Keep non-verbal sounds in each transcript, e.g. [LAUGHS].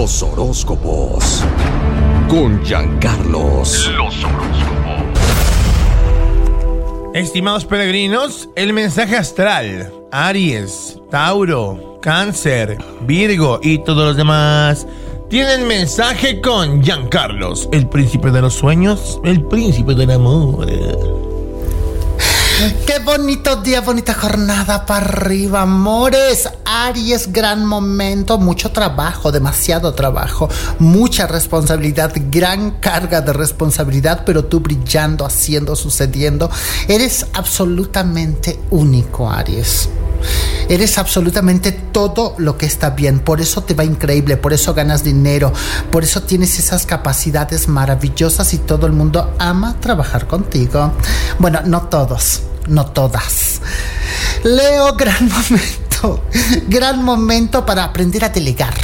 Los horóscopos. Con Giancarlos. Los horóscopos. Estimados peregrinos, el mensaje astral. Aries, Tauro, Cáncer, Virgo y todos los demás. Tienen mensaje con Giancarlos, el príncipe de los sueños, el príncipe del amor. Qué bonito día, bonita jornada para arriba, amores. Aries, gran momento, mucho trabajo, demasiado trabajo, mucha responsabilidad, gran carga de responsabilidad, pero tú brillando, haciendo, sucediendo. Eres absolutamente único, Aries. Eres absolutamente todo lo que está bien, por eso te va increíble, por eso ganas dinero, por eso tienes esas capacidades maravillosas y todo el mundo ama trabajar contigo. Bueno, no todos, no todas. Leo, gran [LAUGHS] momento, gran momento para aprender a delegar.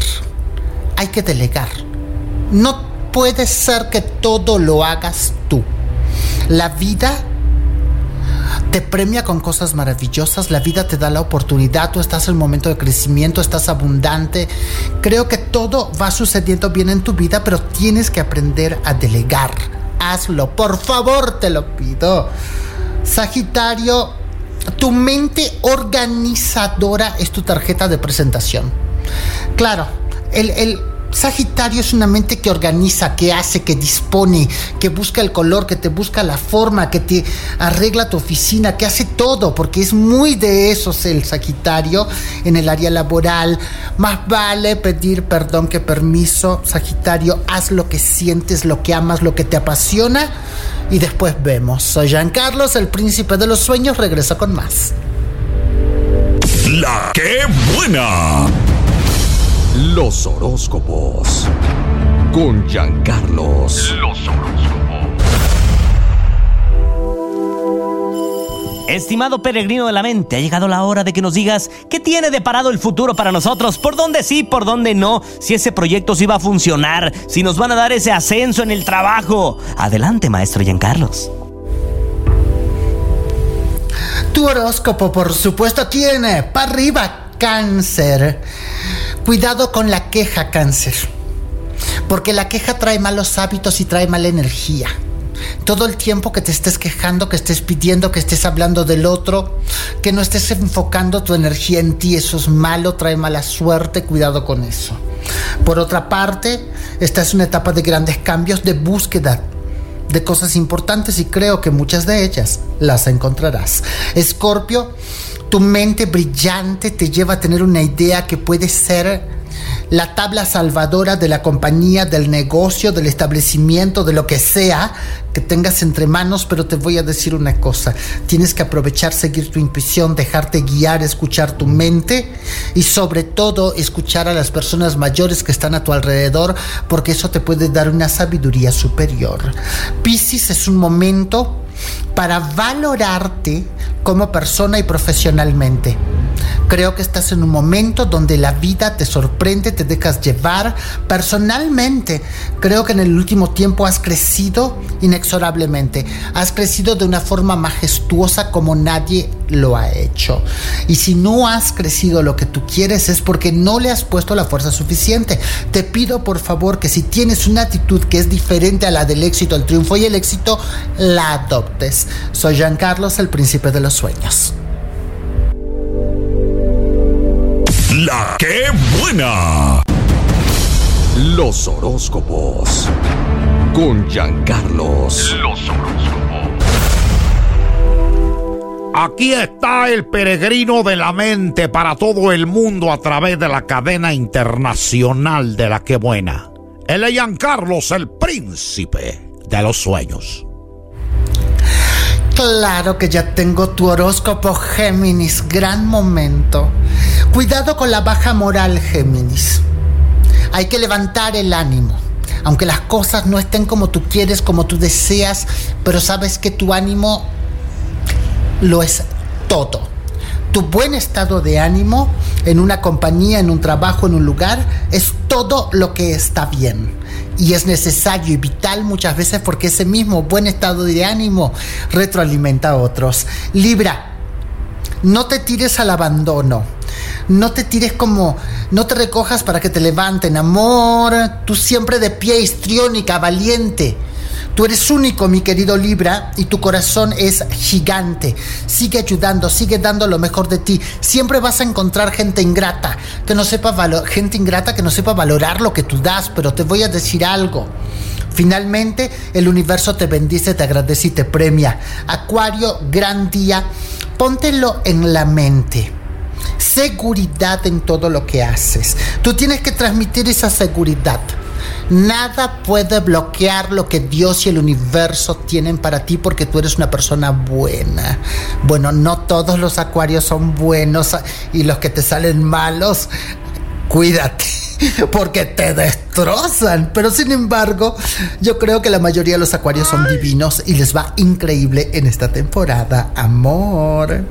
Hay que delegar. No puede ser que todo lo hagas tú. La vida te premia con cosas maravillosas, la vida te da la oportunidad, tú estás en un momento de crecimiento, estás abundante. Creo que todo va sucediendo bien en tu vida, pero tienes que aprender a delegar. Hazlo, por favor, te lo pido. Sagitario, tu mente organizadora es tu tarjeta de presentación. Claro, el, el Sagitario es una mente que organiza, que hace, que dispone, que busca el color, que te busca la forma, que te arregla tu oficina, que hace todo, porque es muy de esos el Sagitario en el área laboral. Más vale pedir perdón que permiso. Sagitario, haz lo que sientes, lo que amas, lo que te apasiona y después vemos. Soy Jean Carlos, el príncipe de los sueños, regresa con más. La que buena. Los horóscopos. Con Giancarlos. Los horóscopos. Estimado peregrino de la mente, ha llegado la hora de que nos digas qué tiene deparado el futuro para nosotros, por dónde sí, por dónde no, si ese proyecto sí va a funcionar, si nos van a dar ese ascenso en el trabajo. Adelante, maestro Giancarlos. Tu horóscopo, por supuesto, tiene para arriba cáncer. Cuidado con la queja, cáncer. Porque la queja trae malos hábitos y trae mala energía. Todo el tiempo que te estés quejando, que estés pidiendo, que estés hablando del otro, que no estés enfocando tu energía en ti, eso es malo, trae mala suerte, cuidado con eso. Por otra parte, esta es una etapa de grandes cambios, de búsqueda de cosas importantes y creo que muchas de ellas las encontrarás. Escorpio, tu mente brillante te lleva a tener una idea que puede ser la tabla salvadora de la compañía, del negocio, del establecimiento, de lo que sea que tengas entre manos, pero te voy a decir una cosa, tienes que aprovechar, seguir tu intuición, dejarte guiar, escuchar tu mente y sobre todo escuchar a las personas mayores que están a tu alrededor, porque eso te puede dar una sabiduría superior. Piscis es un momento para valorarte como persona y profesionalmente. Creo que estás en un momento donde la vida te sorprende, te dejas llevar. Personalmente, creo que en el último tiempo has crecido inexorablemente. Has crecido de una forma majestuosa como nadie lo ha hecho. Y si no has crecido lo que tú quieres es porque no le has puesto la fuerza suficiente. Te pido por favor que si tienes una actitud que es diferente a la del éxito, el triunfo y el éxito, la adoptes. Soy Jean Carlos, el príncipe de los sueños. La que buena. Los horóscopos. Con Giancarlos. Los horóscopos. Aquí está el peregrino de la mente para todo el mundo a través de la cadena internacional de la que buena. El Giancarlos, el príncipe de los sueños. Claro que ya tengo tu horóscopo Géminis, gran momento. Cuidado con la baja moral, Géminis. Hay que levantar el ánimo. Aunque las cosas no estén como tú quieres, como tú deseas, pero sabes que tu ánimo lo es todo. Tu buen estado de ánimo en una compañía, en un trabajo, en un lugar, es todo lo que está bien. Y es necesario y vital muchas veces porque ese mismo buen estado de ánimo retroalimenta a otros. Libra, no te tires al abandono. No te tires como No te recojas para que te levanten, amor. Tú siempre de pie histriónica, valiente. Tú eres único, mi querido Libra, y tu corazón es gigante. Sigue ayudando, sigue dando lo mejor de ti. Siempre vas a encontrar gente ingrata, que no sepa gente ingrata que no sepa valorar lo que tú das, pero te voy a decir algo. Finalmente, el universo te bendice, te agradece y te premia. Acuario, gran día. Póntelo en la mente seguridad en todo lo que haces. Tú tienes que transmitir esa seguridad. Nada puede bloquear lo que Dios y el universo tienen para ti porque tú eres una persona buena. Bueno, no todos los acuarios son buenos y los que te salen malos, cuídate [LAUGHS] porque te destrozan. Pero sin embargo, yo creo que la mayoría de los acuarios son divinos y les va increíble en esta temporada. Amor.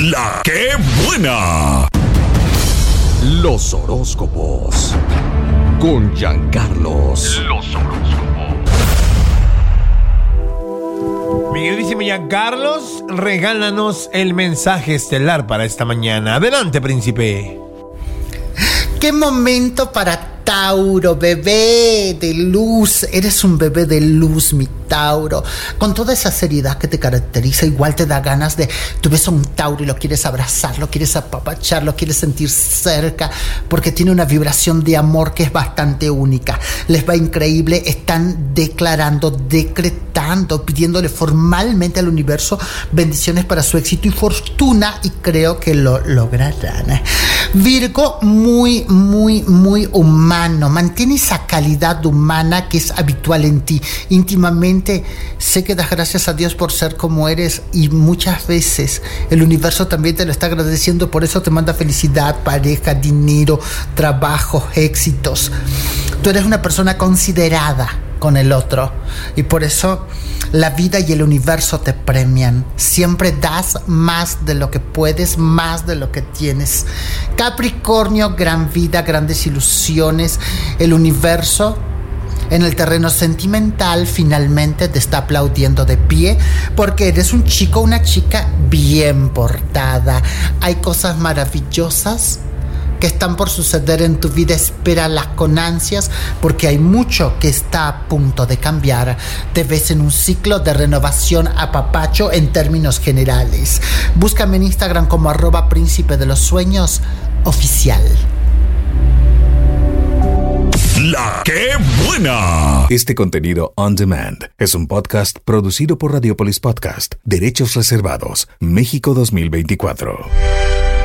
La que buena. Los horóscopos. Con Giancarlos. Los horóscopos. Mi queridísimo Giancarlos, regálanos el mensaje estelar para esta mañana. Adelante, príncipe. Qué momento para Tauro, bebé de luz. Eres un bebé de luz, mi Tauro. Con toda esa seriedad que te caracteriza, igual te da ganas de. Tú ves a un Tauro y lo quieres abrazar, lo quieres apapachar, lo quieres sentir cerca, porque tiene una vibración de amor que es bastante única. Les va increíble. Están declarando, decretando, pidiéndole formalmente al universo bendiciones para su éxito y fortuna, y creo que lo lograrán. Virgo, muy, muy, muy humano mantiene esa calidad humana que es habitual en ti. Íntimamente sé que das gracias a Dios por ser como eres y muchas veces el universo también te lo está agradeciendo, por eso te manda felicidad, pareja, dinero, trabajo, éxitos. Tú eres una persona considerada con el otro y por eso la vida y el universo te premian. Siempre das más de lo que puedes, más de lo que tienes. Capricornio, gran vida, grandes ilusiones. El universo en el terreno sentimental finalmente te está aplaudiendo de pie porque eres un chico, una chica bien portada. Hay cosas maravillosas que están por suceder en tu vida, espéralas con ansias porque hay mucho que está a punto de cambiar. Te ves en un ciclo de renovación a papacho en términos generales. Búscame en Instagram como arroba príncipe de los sueños oficial. La que buena. Este contenido on demand es un podcast producido por Radiopolis Podcast, Derechos Reservados, México 2024.